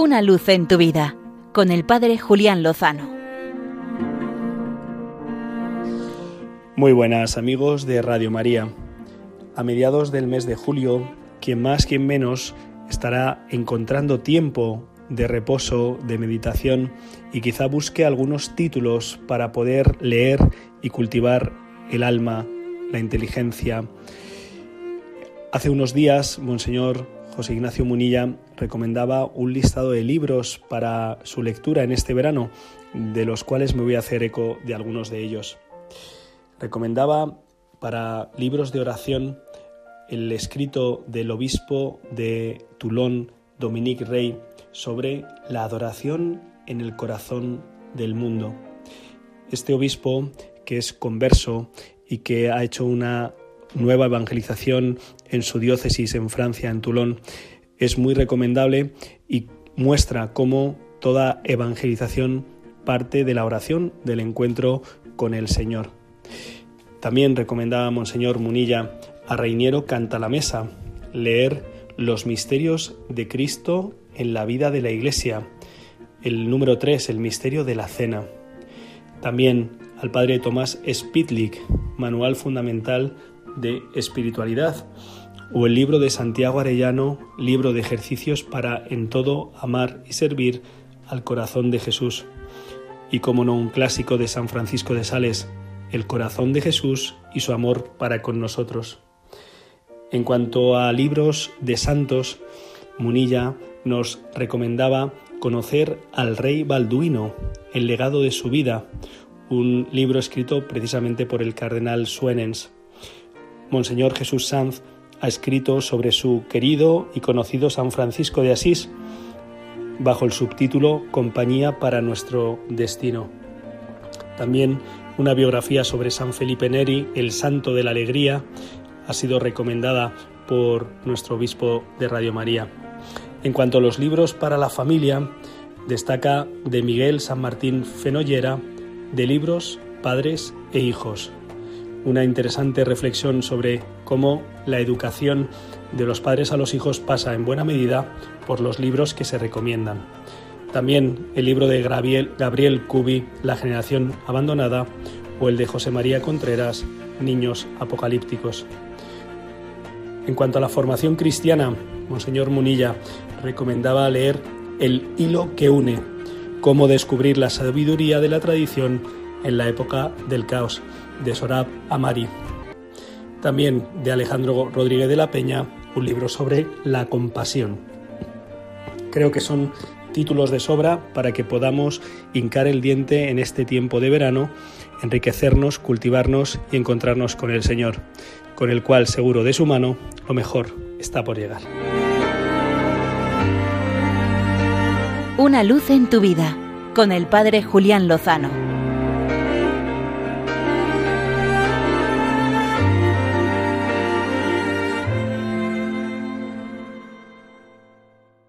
Una luz en tu vida con el Padre Julián Lozano. Muy buenas amigos de Radio María. A mediados del mes de julio, quien más, quien menos, estará encontrando tiempo de reposo, de meditación y quizá busque algunos títulos para poder leer y cultivar el alma, la inteligencia. Hace unos días, Monseñor José Ignacio Munilla recomendaba un listado de libros para su lectura en este verano, de los cuales me voy a hacer eco de algunos de ellos. Recomendaba para libros de oración el escrito del obispo de Toulon, Dominique Rey, sobre la adoración en el corazón del mundo. Este obispo, que es converso y que ha hecho una nueva evangelización en su diócesis en Francia, en Toulon, es muy recomendable y muestra cómo toda evangelización parte de la oración, del encuentro con el Señor. También recomendaba Monseñor Munilla a Reiniero Canta la Mesa, leer los misterios de Cristo en la vida de la Iglesia. El número 3, el misterio de la cena. También al padre Tomás Spitlik, Manual Fundamental de Espiritualidad, o el libro de Santiago Arellano, libro de ejercicios para en todo amar y servir al corazón de Jesús. Y como no un clásico de San Francisco de Sales, el corazón de Jesús y su amor para con nosotros. En cuanto a libros de santos, Munilla nos recomendaba conocer al rey Balduino, el legado de su vida, un libro escrito precisamente por el cardenal Suenens. Monseñor Jesús Sanz ha escrito sobre su querido y conocido San Francisco de Asís, bajo el subtítulo Compañía para nuestro destino. También una biografía sobre San Felipe Neri, el Santo de la Alegría, ha sido recomendada por nuestro obispo de Radio María. En cuanto a los libros para la familia, destaca de Miguel San Martín Fenollera, de libros, padres e hijos. Una interesante reflexión sobre cómo la educación de los padres a los hijos pasa en buena medida por los libros que se recomiendan. También el libro de Gabriel, Cubi, La generación abandonada, o el de José María Contreras, Niños apocalípticos. En cuanto a la formación cristiana, Monseñor Munilla recomendaba leer El hilo que une, cómo descubrir la sabiduría de la tradición en la época del caos, de Sorab Amari. También de Alejandro Rodríguez de la Peña, un libro sobre la compasión. Creo que son títulos de sobra para que podamos hincar el diente en este tiempo de verano, enriquecernos, cultivarnos y encontrarnos con el Señor con el cual seguro de su mano lo mejor está por llegar. Una luz en tu vida con el Padre Julián Lozano.